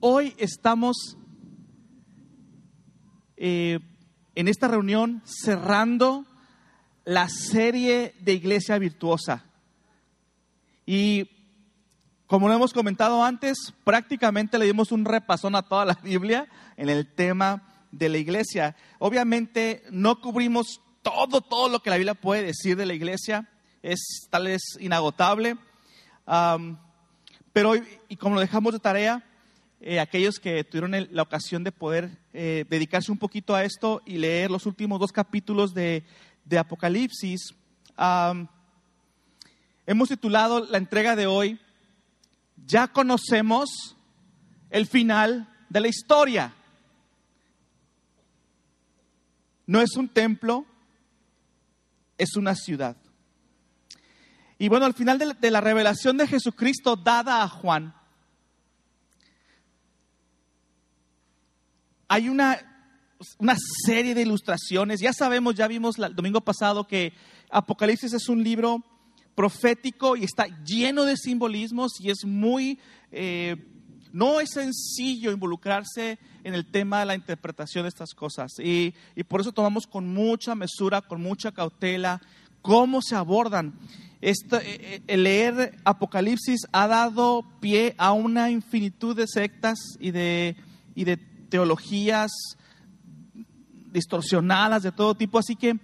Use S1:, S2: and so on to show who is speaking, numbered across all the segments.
S1: hoy estamos eh, en esta reunión cerrando la serie de Iglesia Virtuosa. Y como lo hemos comentado antes, prácticamente le dimos un repasón a toda la Biblia en el tema de la iglesia. Obviamente no cubrimos todo, todo lo que la Biblia puede decir de la iglesia, es tal vez inagotable. pero hoy, y como lo dejamos de tarea, eh, aquellos que tuvieron la ocasión de poder eh, dedicarse un poquito a esto y leer los últimos dos capítulos de, Apocalipsis, hemos titulado la entrega de hoy, ya conocemos el final de la historia. No es un templo, es una ciudad. Y bueno, al final de la revelación de Jesucristo dada a Juan, hay una, una serie de ilustraciones. Ya sabemos, ya vimos el domingo pasado que Apocalipsis es un libro profético y está lleno de simbolismos y es muy, eh, no es sencillo involucrarse en el tema de la interpretación de estas cosas. Y, y por eso tomamos con mucha mesura, con mucha cautela, cómo se abordan. Este, eh, el leer Apocalipsis ha dado pie a una infinitud de sectas y de, y de teologías distorsionadas de todo tipo. Así que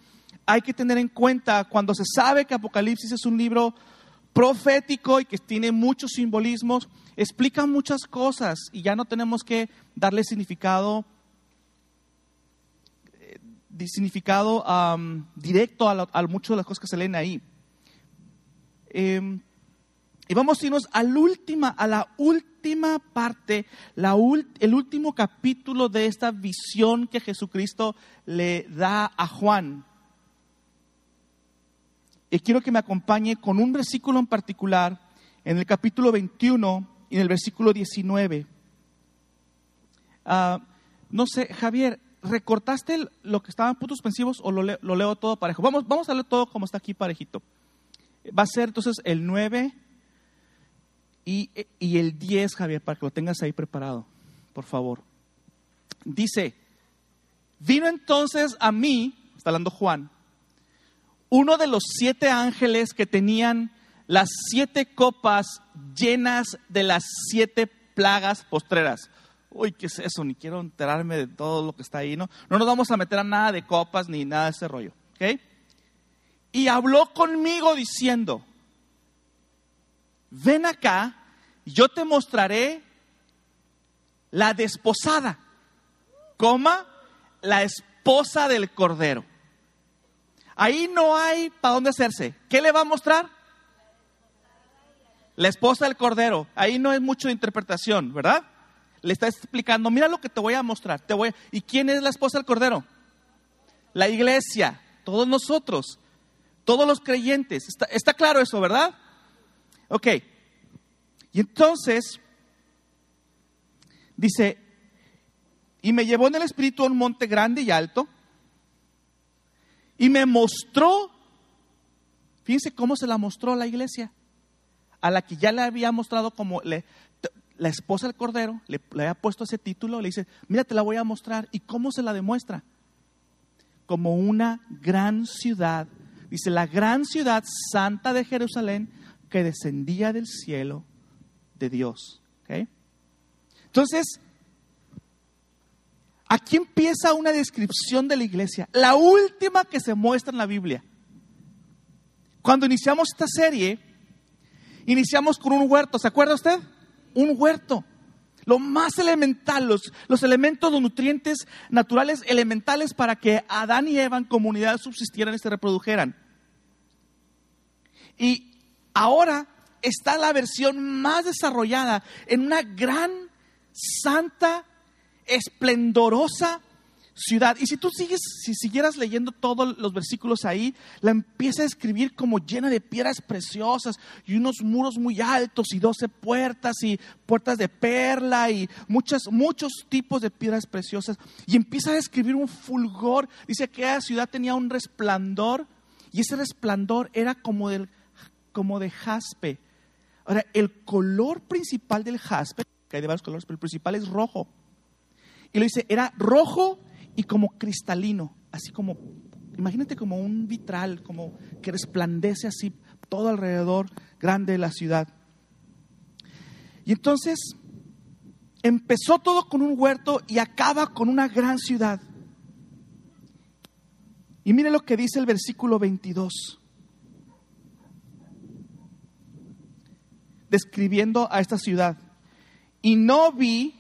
S1: hay que tener en cuenta cuando se sabe que Apocalipsis es un libro profético y que tiene muchos simbolismos, explica muchas cosas y ya no tenemos que darle significado, eh, significado directo a, a muchas de las cosas que se leen ahí. Em, y vamos a irnos a la última, a la última parte, la el último capítulo de esta visión que Jesucristo le da a Juan. Y quiero que me acompañe con un versículo en particular, en el capítulo 21 y en el versículo 19. Ah, no sé, Javier, ¿recortaste lo que estaban puntos suspensivos o lo, leo todo parejo? Vamos, vamos a leer todo como está aquí parejito. Va a ser entonces el 9 y, el 10, Javier, para que lo tengas ahí preparado, por favor. Dice, vino entonces a mí, está hablando Juan, uno de los siete ángeles que tenían las siete copas llenas de las siete plagas postreras. Uy, ¿qué es eso? Ni quiero enterarme de todo lo que está ahí, ¿no? No nos vamos a meter a nada de copas ni nada de ese rollo, ¿ok? Y habló conmigo diciendo, ven acá, yo te mostraré la desposada, coma, la esposa del cordero. Ahí no hay para dónde hacerse. ¿Qué le va a mostrar? La esposa del cordero. Ahí no es mucho de interpretación, ¿verdad? Le está explicando, mira lo que te voy a mostrar. Te voy ¿Y quién es la esposa del cordero? La iglesia, todos nosotros, todos los creyentes. Está, está claro eso, ¿verdad? Ok. Y entonces, dice, y me llevó en el espíritu a un monte grande y alto y me mostró, fíjense cómo se la mostró a la iglesia, a la que ya le había mostrado como la esposa del Cordero, le, le había puesto ese título, le dice, mira, te la voy a mostrar. ¿Y cómo se la demuestra? Como una gran ciudad, dice, la gran ciudad santa de Jerusalén que descendía del cielo de Dios. Entonces, Aquí empieza una descripción de la iglesia, la última que se muestra en la Biblia. Cuando iniciamos esta serie, iniciamos con un huerto, ¿se acuerda usted? Un huerto. Lo más elemental, los, los elementos, los nutrientes naturales elementales para que Adán y Eva en comunidad subsistieran y se reprodujeran. Y ahora está la versión más desarrollada en una gran, santa esplendorosa ciudad. Y si tú sigues, si siguieras leyendo todos los versículos ahí, la empieza a escribir como llena de piedras preciosas y unos muros muy altos y doce puertas y puertas de perla y muchas, muchos tipos de piedras preciosas. Y empieza a escribir un fulgor. Dice que la ciudad tenía un resplandor y ese resplandor era como, del, como de jaspe. Ahora, el color principal del jaspe que hay de varios colores, pero el principal es rojo. Y lo dice, era rojo y como cristalino, así como, imagínate como un vitral, como que resplandece así todo alrededor grande de la ciudad. Y entonces empezó todo con un huerto y acaba con una gran ciudad. Y mire lo que dice el versículo 22. Describiendo a esta ciudad. Y no vi,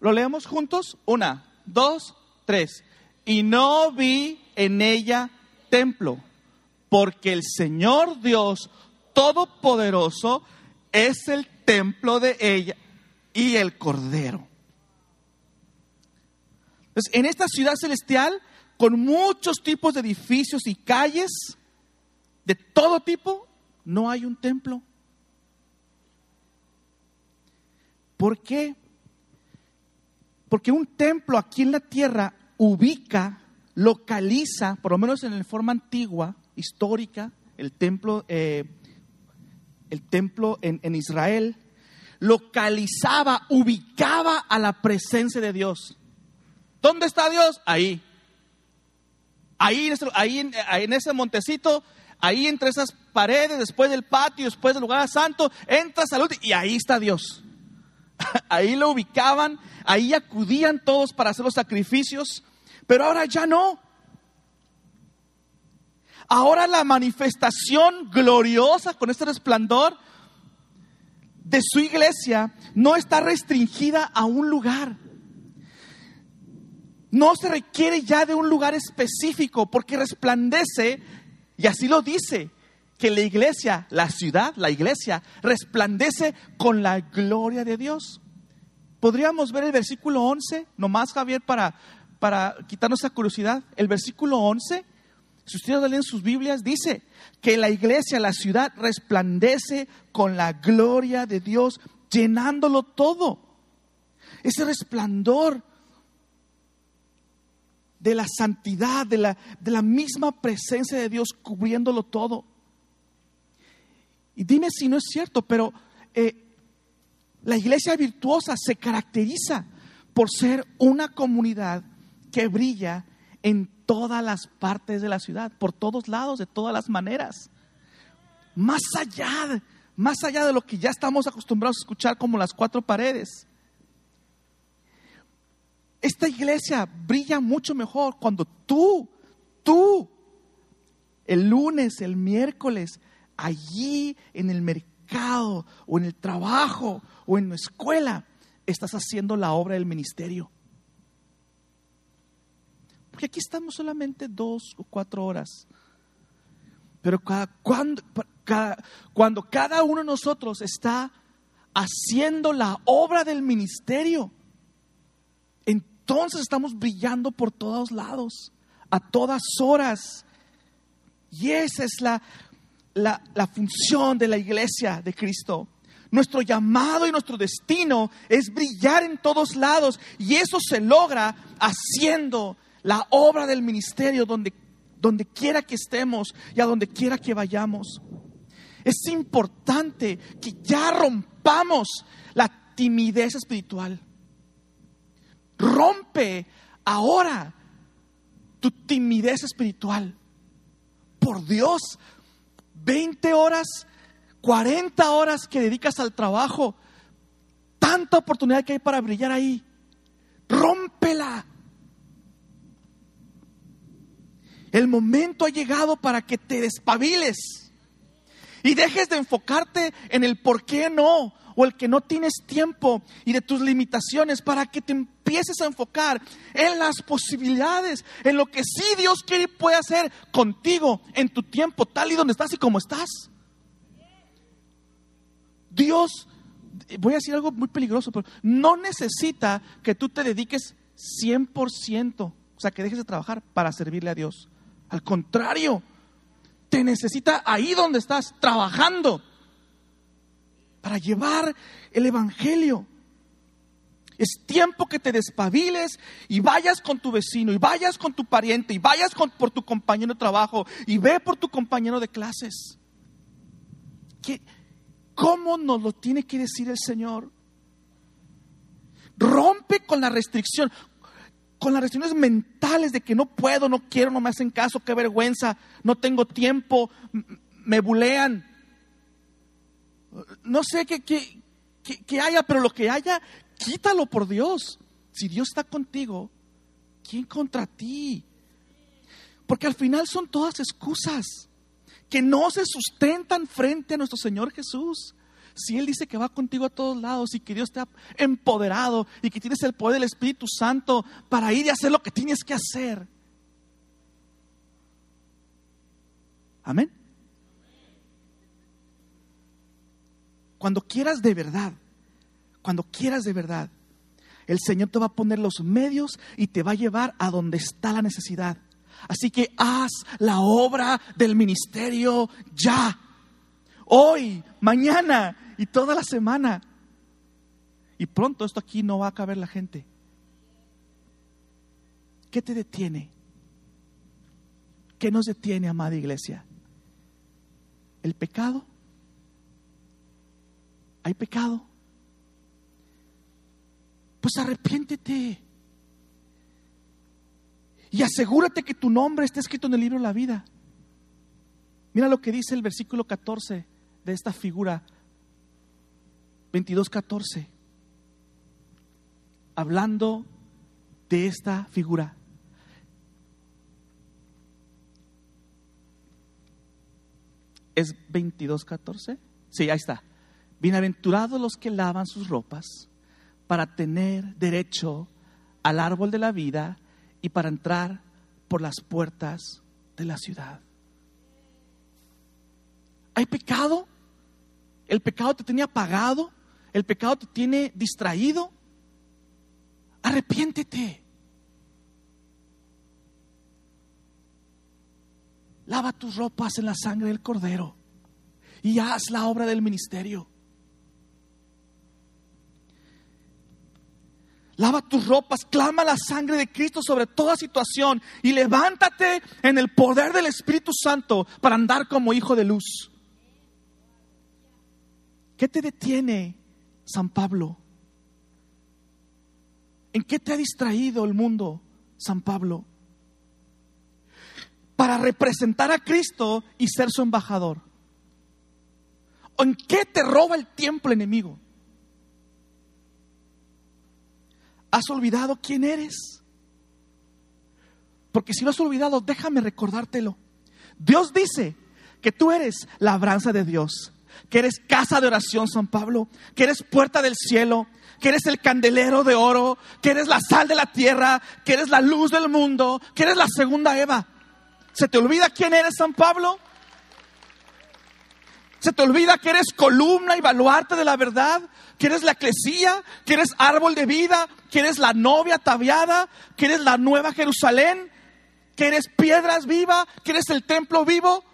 S1: lo leemos juntos, una, dos, tres. Y no vi en ella templo, porque el Señor Dios Todopoderoso es el templo de ella y el Cordero. Entonces, en esta ciudad celestial con muchos tipos de edificios y calles de todo tipo, no hay un templo. ¿Por qué? Porque un templo aquí en la tierra ubica, localiza, por lo menos en la forma antigua, histórica, el templo, eh, el templo en, Israel, localizaba, ubicaba a la presencia de Dios. ¿Dónde está Dios? Ahí. Ahí, ahí, en ese montecito, ahí entre esas paredes, después del patio, después del lugar santo, entras al último y ahí está Dios. Ahí lo ubicaban, ahí acudían todos para hacer los sacrificios, pero ahora ya no. Ahora la manifestación gloriosa con este resplandor de su iglesia no está restringida a un lugar. No se requiere ya de un lugar específico porque resplandece, y así lo dice, que la iglesia, la ciudad, la iglesia, resplandece con la gloria de Dios. Podríamos ver el versículo 11, nomás Javier, para, para quitarnos esa curiosidad. El versículo 11, si ustedes leen sus Biblias, dice que la iglesia, la ciudad, resplandece con la gloria de Dios, llenándolo todo. Ese resplandor de la santidad, de la, de la misma presencia de Dios cubriéndolo todo. Y dime si no es cierto, pero eh, la iglesia virtuosa se caracteriza por ser una comunidad que brilla en todas las partes de la ciudad, por todos lados, de todas las maneras. Más allá, más allá de lo que ya estamos acostumbrados a escuchar como las cuatro paredes. Esta iglesia brilla mucho mejor cuando tú, tú, el lunes, el miércoles, allí en el mercado o en el trabajo o en la escuela, estás haciendo la obra del ministerio. Porque aquí estamos solamente dos o cuatro horas. Pero cuando, cuando cada uno de nosotros está haciendo la obra del ministerio, entonces estamos brillando por todos lados, a todas horas. Y esa es la, la, función de la iglesia de Cristo. Nuestro llamado y nuestro destino es brillar en todos lados y eso se logra haciendo la obra del ministerio donde, donde quiera que estemos y a donde quiera que vayamos. Es importante que ya rompamos la timidez espiritual. Rompe ahora tu timidez espiritual. Por Dios, 20 horas, 40 horas que dedicas al trabajo, tanta oportunidad que hay para brillar ahí. Rómpela. El momento ha llegado para que te despabiles y dejes de enfocarte en el por qué no o el que no tienes tiempo y de tus limitaciones para que te empieces a enfocar en las posibilidades, en lo que sí Dios quiere y puede hacer contigo en tu tiempo, tal y donde estás y como estás. Dios, voy a decir algo muy peligroso, pero no necesita que tú te dediques 100%, o sea, que dejes de trabajar para servirle a Dios. Al contrario, te necesita ahí donde estás, trabajando para llevar el Evangelio. Es tiempo que te despabiles y vayas con tu vecino, y vayas con tu pariente, y vayas por tu compañero de trabajo, y ve por tu compañero de clases. Que ¿Cómo nos lo tiene que decir el Señor? Rompe con la restricción, con las restricciones mentales de que no puedo, no quiero, no me hacen caso, qué vergüenza, no tengo tiempo, me bulean. No sé qué, qué, haya, pero lo que haya, quítalo por Dios. Si Dios está contigo, ¿quién contra ti? Porque al final son todas excusas que no se sustentan frente a nuestro Señor Jesús. Si Él dice que va contigo a todos lados y que Dios te ha empoderado y que tienes el poder del Espíritu Santo para ir y hacer lo que tienes que hacer. Amén. Cuando quieras de verdad, cuando quieras de verdad, el Señor te va a poner los medios y te va a llevar a donde está la necesidad. Así que haz la obra del ministerio ya. Hoy, mañana y toda la semana. Y pronto esto aquí no va a caber la gente. ¿Qué te detiene? ¿Qué nos detiene, amada iglesia? ¿El pecado? ¿Hay pecado? Pues arrepiéntete. Y asegúrate que tu nombre esté escrito en el libro de la vida. Mira lo que dice el versículo 14 de esta figura 22.14. Hablando de esta figura. ¿Es 22.14? Sí, ahí está. Bienaventurados los que lavan sus ropas para tener derecho al árbol de la vida y para entrar por las puertas de la ciudad. ¿Hay pecado? ¿El pecado te tenía apagado? ¿El pecado te tiene distraído? Arrepiéntete. Lava tus ropas en la sangre del cordero y haz la obra del ministerio. Lava tus ropas, clama la sangre de Cristo sobre toda situación y levántate en el poder del Espíritu Santo para andar como hijo de luz. ¿Qué te detiene, San Pablo? ¿En qué te ha distraído el mundo, San Pablo? Para representar a Cristo y ser su embajador. ¿O en qué te roba el tiempo enemigo? ¿Has olvidado quién eres? Porque si lo has olvidado, déjame recordártelo. Dios dice que tú eres la labranza de Dios, que eres casa de oración, San Pablo, que eres puerta del cielo, que eres el candelero de oro, que eres la sal de la tierra, que eres la luz del mundo, que eres la segunda Eva. ¿Se te olvida quién eres, San Pablo? ¿Se te olvida que eres columna y baluarte de la verdad? ¿Que eres la eclesía? ¿Que eres árbol de vida? ¿Que eres la novia ataviada? ¿Que eres la nueva Jerusalén? ¿Que eres piedras viva? ¿Que eres el templo vivo?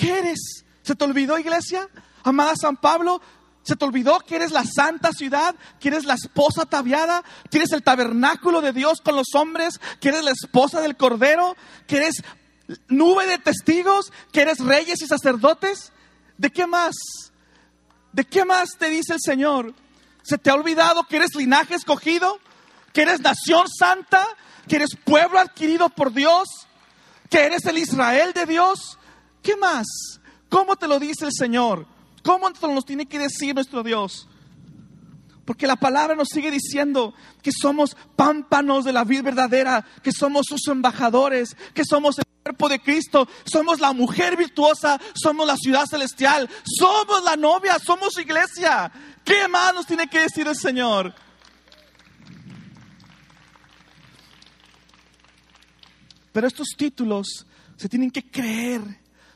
S1: ¿Qué eres? ¿Se te olvidó, iglesia? Amada San Pablo, ¿Se te olvidó que eres la santa ciudad? ¿Que eres la esposa ataviada? ¿Que eres el tabernáculo de Dios con los hombres? ¿Que eres la esposa del Cordero? ¿Que eres nube de testigos, que eres reyes y sacerdotes. ¿De qué más? ¿De qué más te dice el Señor? ¿Se te ha olvidado que eres linaje escogido? ¿Que eres nación santa? ¿Que eres pueblo adquirido por Dios? ¿Que eres el Israel de Dios? ¿Qué más? ¿Cómo te lo dice el Señor? ¿Cómo nos tiene que decir nuestro Dios? Porque la palabra nos sigue diciendo que somos pámpanos de la vida verdadera, que somos sus embajadores, que somos el cuerpo de Cristo, somos la mujer virtuosa, somos la ciudad celestial, somos la novia, somos iglesia. ¿Qué más nos tiene que decir el Señor? Pero estos títulos se tienen que creer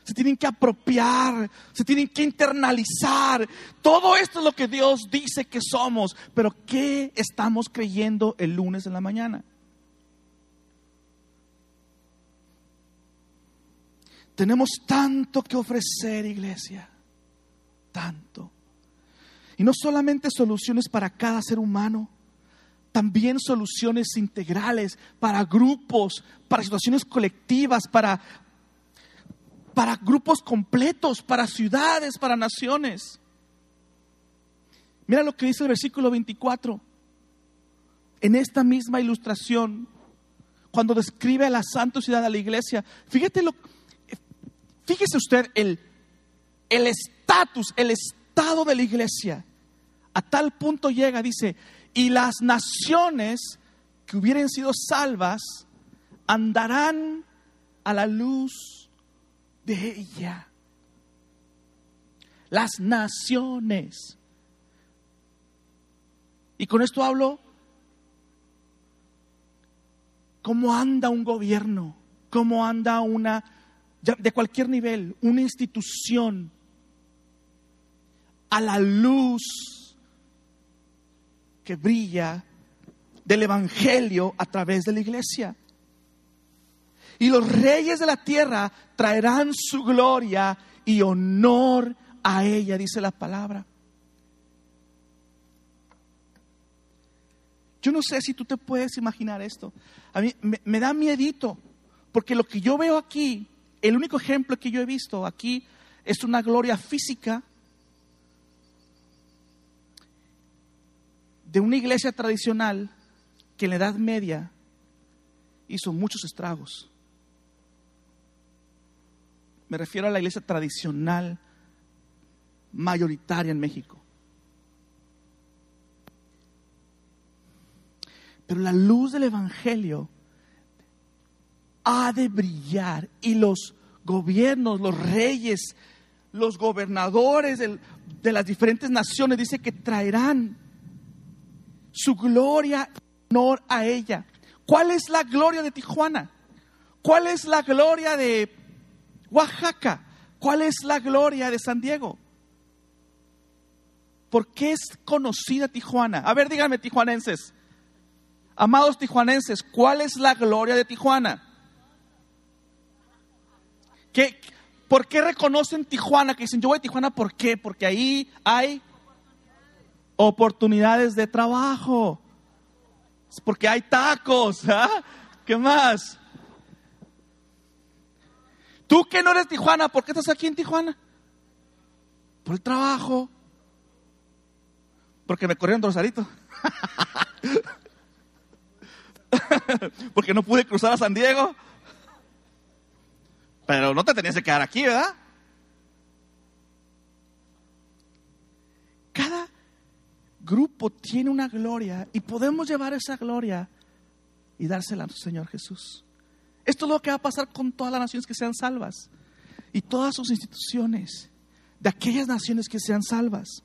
S1: se tienen que apropiar, se tienen que internalizar. Todo esto es lo que Dios dice que somos, pero ¿qué estamos creyendo el lunes en la mañana? Tenemos tanto que ofrecer, iglesia, tanto. Y no solamente soluciones para cada ser humano, también soluciones integrales para grupos, para situaciones colectivas, para, para grupos completos, para ciudades, para naciones. Mira lo que dice el versículo 24. En esta misma ilustración, cuando describe a la santa ciudad, a la iglesia, fíjate lo, fíjese usted el estatus, el estado de la iglesia. A tal punto llega, dice, y las naciones que hubieran sido salvas andarán a la luz de ella. Las naciones. Y con esto hablo cómo anda un gobierno, cómo anda una, de cualquier nivel, una institución a la luz que brilla del Evangelio a través de la iglesia. Y los reyes de la tierra traerán su gloria y honor a ella, dice la palabra. Yo no sé si tú te puedes imaginar esto. A mí me, da miedito, porque lo que yo veo aquí, el único ejemplo que yo he visto aquí es una gloria física de una iglesia tradicional que en la Edad Media hizo muchos estragos. Me refiero a la iglesia tradicional mayoritaria en México. Pero la luz del Evangelio ha de brillar y los gobiernos, los reyes, los gobernadores de las diferentes naciones, dice que traerán su gloria y honor a ella. ¿Cuál es la gloria de Tijuana? ¿Cuál es la gloria de Oaxaca? ¿Cuál es la gloria de San Diego? ¿Por qué es conocida Tijuana? A ver, díganme, tijuanenses. Amados tijuanenses, ¿cuál es la gloria de Tijuana? ¿Qué, ¿Por qué reconocen Tijuana? Que dicen, yo voy a Tijuana, ¿por qué? Porque ahí hay oportunidades de trabajo. Porque hay tacos. ¿ah? ¿Qué más? Tú que no eres Tijuana, ¿por qué estás aquí en Tijuana? Por el trabajo. Porque me corrieron Rosarito. porque no pude cruzar a San Diego. Pero no te tenías que quedar aquí, ¿verdad? Cada grupo tiene una gloria y podemos llevar esa gloria y dársela al Señor Jesús. Esto es lo que va a pasar con todas las naciones que sean salvas y todas sus instituciones de aquellas naciones que sean salvas.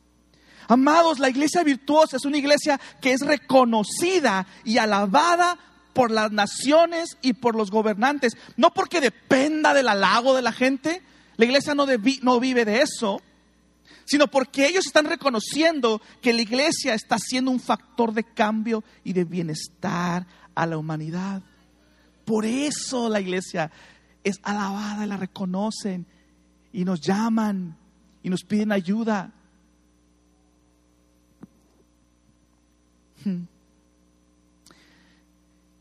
S1: Amados, la iglesia virtuosa es una iglesia que es reconocida y alabada por las naciones y por los gobernantes. No porque dependa del halago de la gente, la iglesia no, no vive de eso, sino porque ellos están reconociendo que la iglesia está siendo un factor de cambio y de bienestar a la humanidad. Por eso la iglesia es alabada y la reconocen y nos llaman y nos piden ayuda. Hmm.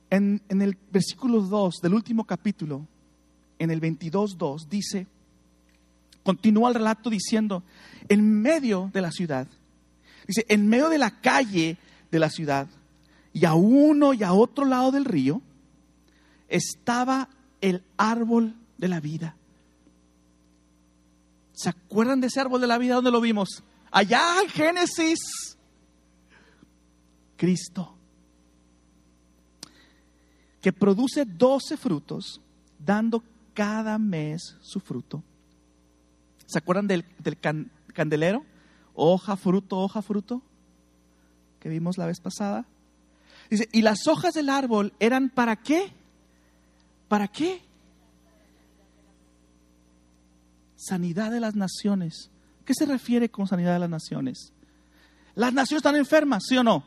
S1: En, el versículo 2 del último capítulo, en el 22.2, dice, continúa el relato diciendo, en medio de la ciudad, dice, en medio de la calle de la ciudad, y a uno y a otro lado del río, estaba el árbol de la vida. ¿Se acuerdan de ese árbol de la vida? ¿Dónde lo vimos? Allá en Génesis. Cristo. Que produce doce frutos, dando cada mes su fruto. ¿Se acuerdan del, candelero? Hoja, fruto, hoja, fruto. Que vimos la vez pasada. Dice, y las hojas del árbol eran para qué? ¿Para qué? Sanidad de las naciones. ¿Qué se refiere con sanidad de las naciones? Las naciones están enfermas, ¿sí o no?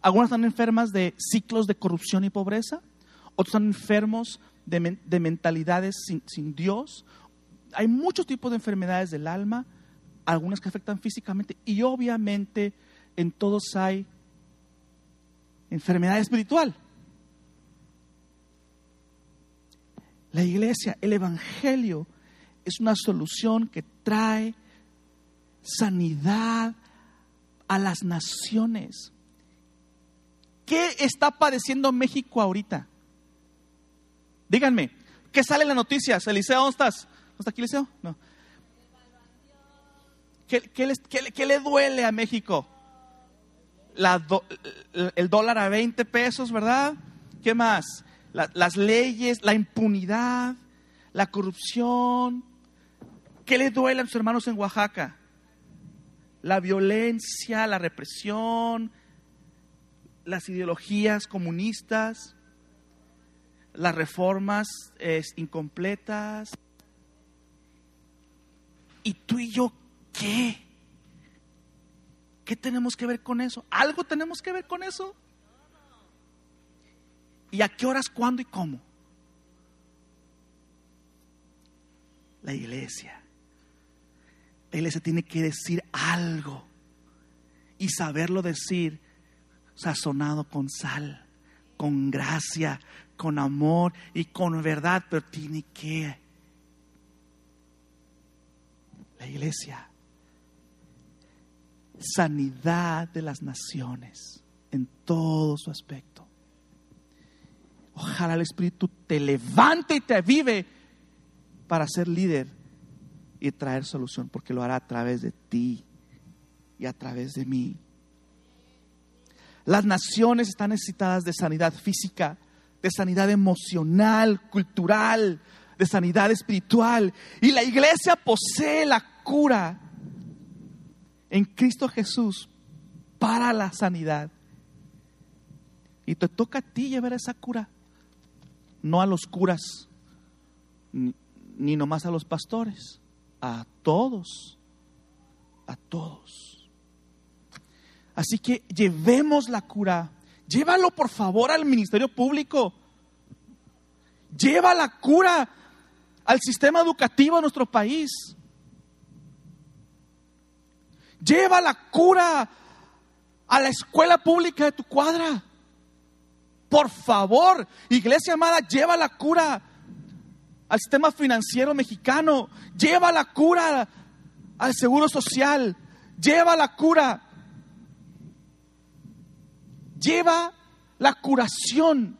S1: Algunas están enfermas de ciclos de corrupción y pobreza, otros están enfermos de, mentalidades sin, sin Dios. Hay muchos tipos de enfermedades del alma, algunas que afectan físicamente y obviamente en todos hay enfermedad espiritual. La iglesia, el Evangelio, es una solución que trae sanidad a las naciones. ¿Qué está padeciendo México ahorita? Díganme, ¿qué sale en las noticias? Eliseo, ¿dónde estás? ¿No está aquí Eliseo? No. ¿Qué, le duele a México? el dólar a 20 pesos, ¿verdad? ¿Qué más? Las leyes, la impunidad, la corrupción. ¿Qué le duele a sus hermanos en Oaxaca? La violencia, la represión, las ideologías comunistas, las reformas incompletas. ¿Y tú y yo qué? ¿Qué tenemos que ver con eso? ¿Algo tenemos que ver con eso? ¿Y a qué horas, cuándo y cómo? La iglesia. La iglesia tiene que decir algo y saberlo decir sazonado con sal, con gracia, con amor y con verdad, pero tiene que la iglesia sanidad de las naciones en todo su aspecto. Ojalá el Espíritu te levante y te avive para ser líder y traer solución, porque lo hará a través de ti y a través de mí. Las naciones están necesitadas de sanidad física, de sanidad emocional, cultural, de sanidad espiritual. Y la iglesia posee la cura en Cristo Jesús para la sanidad. Y te toca a ti llevar esa cura, no a los curas, ni, nomás a los pastores, a todos, a todos. Así que llevemos la cura, llévalo por favor al ministerio público, lleva la cura al sistema educativo de nuestro país. Lleva la cura a la escuela pública de tu cuadra. Por favor, iglesia amada, lleva la cura al sistema financiero mexicano. Lleva la cura al seguro social. Lleva la cura. Lleva la curación.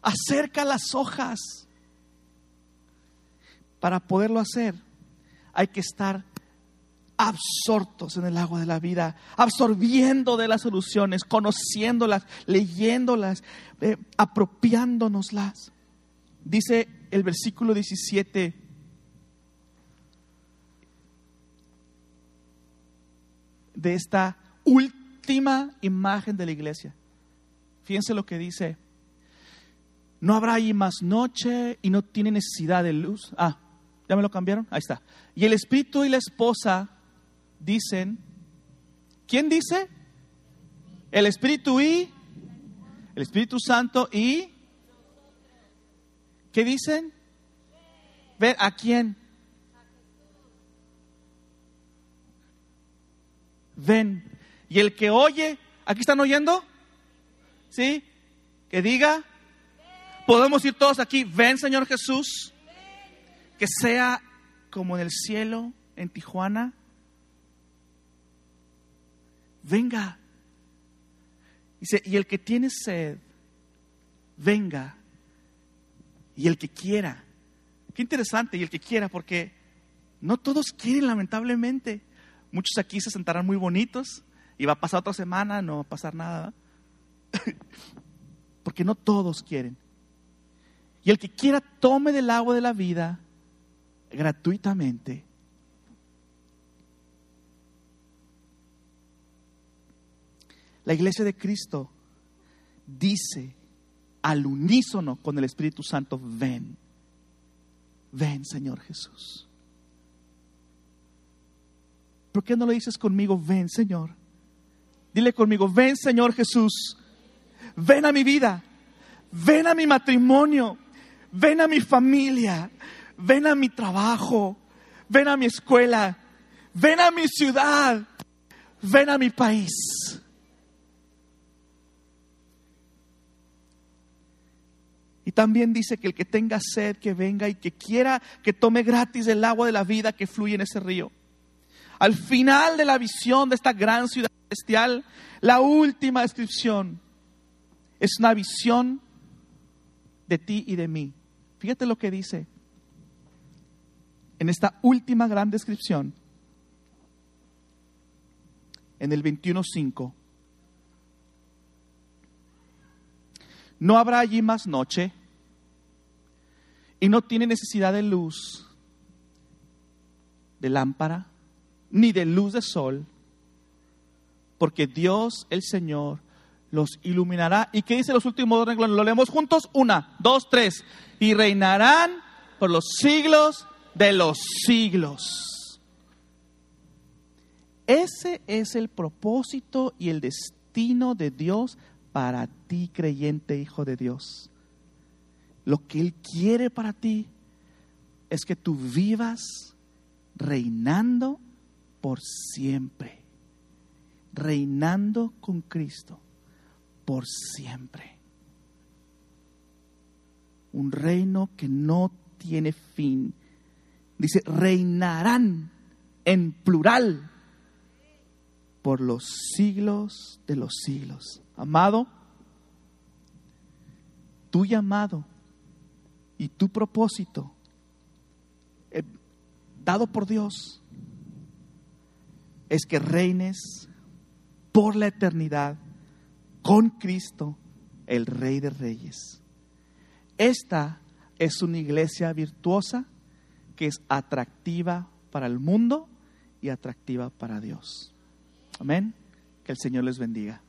S1: Acerca las hojas. Para poderlo hacer, hay que estar absortos en el agua de la vida, absorbiendo de las soluciones, conociéndolas, leyéndolas, eh, apropiándonoslas. Dice el versículo 17. de esta última imagen de la iglesia. Fíjense lo que dice. No habrá ahí más noche y no tiene necesidad de luz. Ah, ¿ya me lo cambiaron? Ahí está. Y el espíritu y la esposa dicen, ¿quién dice? El Espíritu y el Espíritu Santo y ¿qué dicen? Ver a quién. Ven. Y el que oye, ¿aquí están oyendo? ¿Sí? Que diga. Podemos ir todos aquí, ven Señor Jesús. Que sea como en el cielo, en Tijuana, venga. Dice, y el que tiene sed, venga. Y el que quiera. Qué interesante, y el que quiera, porque no todos quieren, lamentablemente. Muchos aquí se sentarán muy bonitos y va a pasar otra semana, no va a pasar nada. porque no todos quieren. Y el que quiera, tome del agua de la vida gratuitamente La iglesia de Cristo dice al unísono con el Espíritu Santo, ven, ven Señor Jesús. ¿Por qué no lo dices conmigo, ven Señor? Dile conmigo, ven Señor Jesús, ven a mi vida, ven a mi matrimonio, ven a mi familia, ven a mi trabajo, ven a mi escuela, ven a mi ciudad, ven a mi país. Y también dice que el que tenga sed, que venga y que quiera que tome gratis el agua de la vida que fluye en ese río. Al final de la visión de esta gran ciudad celestial, la última descripción es una visión de ti y de mí. Fíjate lo que dice en esta última gran descripción, en el 21.5. No habrá allí más noche y no tiene necesidad de luz, de lámpara, ni de luz de sol, porque Dios el Señor los iluminará. ¿Y qué dice los últimos dos renglones? Lo leemos juntos. Una, dos, tres. Y reinarán por los siglos de los siglos. Ese es el propósito y el destino de Dios para ti, creyente hijo de Dios. Lo que Él quiere para ti es que tú vivas reinando por siempre, reinando con Cristo por siempre. Un reino que no tiene fin. Dice, reinarán en plural por los siglos de los siglos. Amado, tu llamado y tu propósito eh, dado por Dios es que reines por la eternidad con Cristo, el Rey de Reyes. Esta es una iglesia virtuosa que es atractiva para el mundo y atractiva para Dios. Amén. Que el Señor les bendiga.